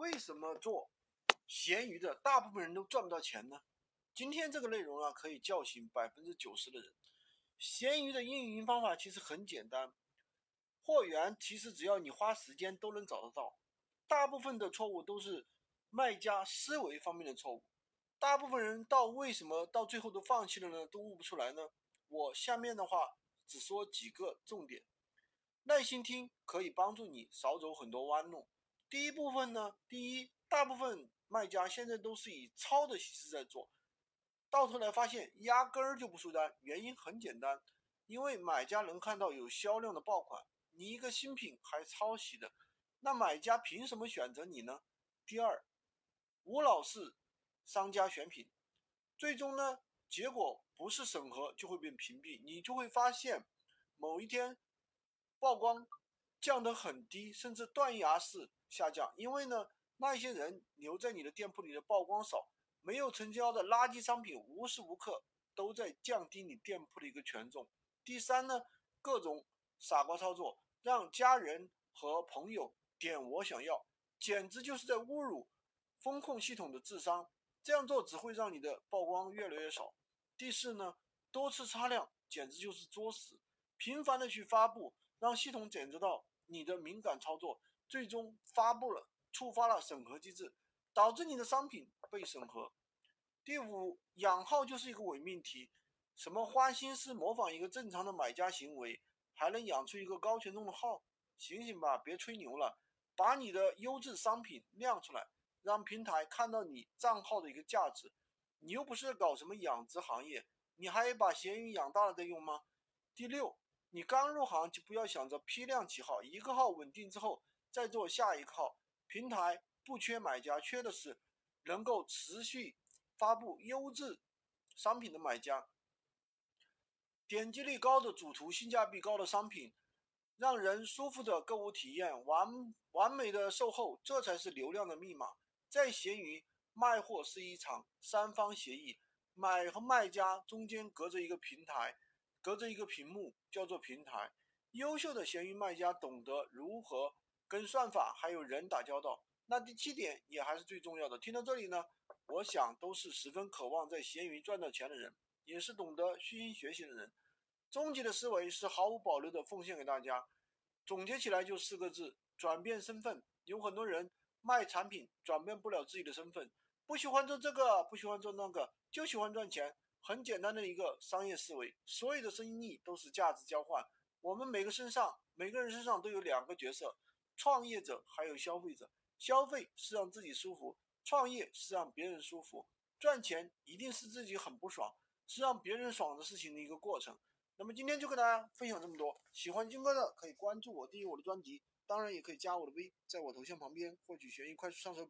为什么做闲鱼的大部分人都赚不到钱呢？今天这个内容啊，可以叫醒百分之九十的人。闲鱼的运营方法其实很简单，货源其实只要你花时间都能找得到。大部分的错误都是卖家思维方面的错误。大部分人到为什么到最后都放弃了呢？都悟不出来呢？我下面的话只说几个重点，耐心听可以帮助你少走很多弯路。第一部分呢，第一，大部分卖家现在都是以抄的形式在做，到头来发现压根儿就不出单。原因很简单，因为买家能看到有销量的爆款，你一个新品还抄袭的，那买家凭什么选择你呢？第二，无脑式。商家选品，最终呢，结果不是审核就会被屏蔽，你就会发现某一天曝光降得很低，甚至断崖式下降。因为呢，那些人留在你的店铺里的曝光少，没有成交的垃圾商品无时无刻都在降低你店铺的一个权重。第三呢，各种傻瓜操作，让家人和朋友点我想要，简直就是在侮辱风控系统的智商。这样做只会让你的曝光越来越少。第四呢，多次擦亮简直就是作死，频繁的去发布，让系统检测到你的敏感操作，最终发布了，触发了审核机制，导致你的商品被审核。第五，养号就是一个伪命题，什么花心思模仿一个正常的买家行为，还能养出一个高权重的号？醒醒吧，别吹牛了，把你的优质商品亮出来。让平台看到你账号的一个价值，你又不是搞什么养殖行业，你还把闲鱼养大了再用吗？第六，你刚入行就不要想着批量起号，一个号稳定之后再做下一个号。平台不缺买家，缺的是能够持续发布优质商品的买家。点击率高的主图，性价比高的商品，让人舒服的购物体验，完完美的售后，这才是流量的密码。在闲鱼卖货是一场三方协议，买和卖家中间隔着一个平台，隔着一个屏幕，叫做平台。优秀的闲鱼卖家懂得如何跟算法还有人打交道。那第七点也还是最重要的。听到这里呢，我想都是十分渴望在闲鱼赚到钱的人，也是懂得虚心学习的人。终极的思维是毫无保留的奉献给大家。总结起来就四个字：转变身份。有很多人。卖产品转变不了自己的身份，不喜欢做这个，不喜欢做那个，就喜欢赚钱。很简单的一个商业思维，所有的生意都是价值交换。我们每个身上，每个人身上都有两个角色：创业者还有消费者。消费是让自己舒服，创业是让别人舒服。赚钱一定是自己很不爽，是让别人爽的事情的一个过程。那么今天就跟大家分享这么多，喜欢金哥的可以关注我，订阅我的专辑。当然也可以加我的微，在我头像旁边获取学习快速上手笔。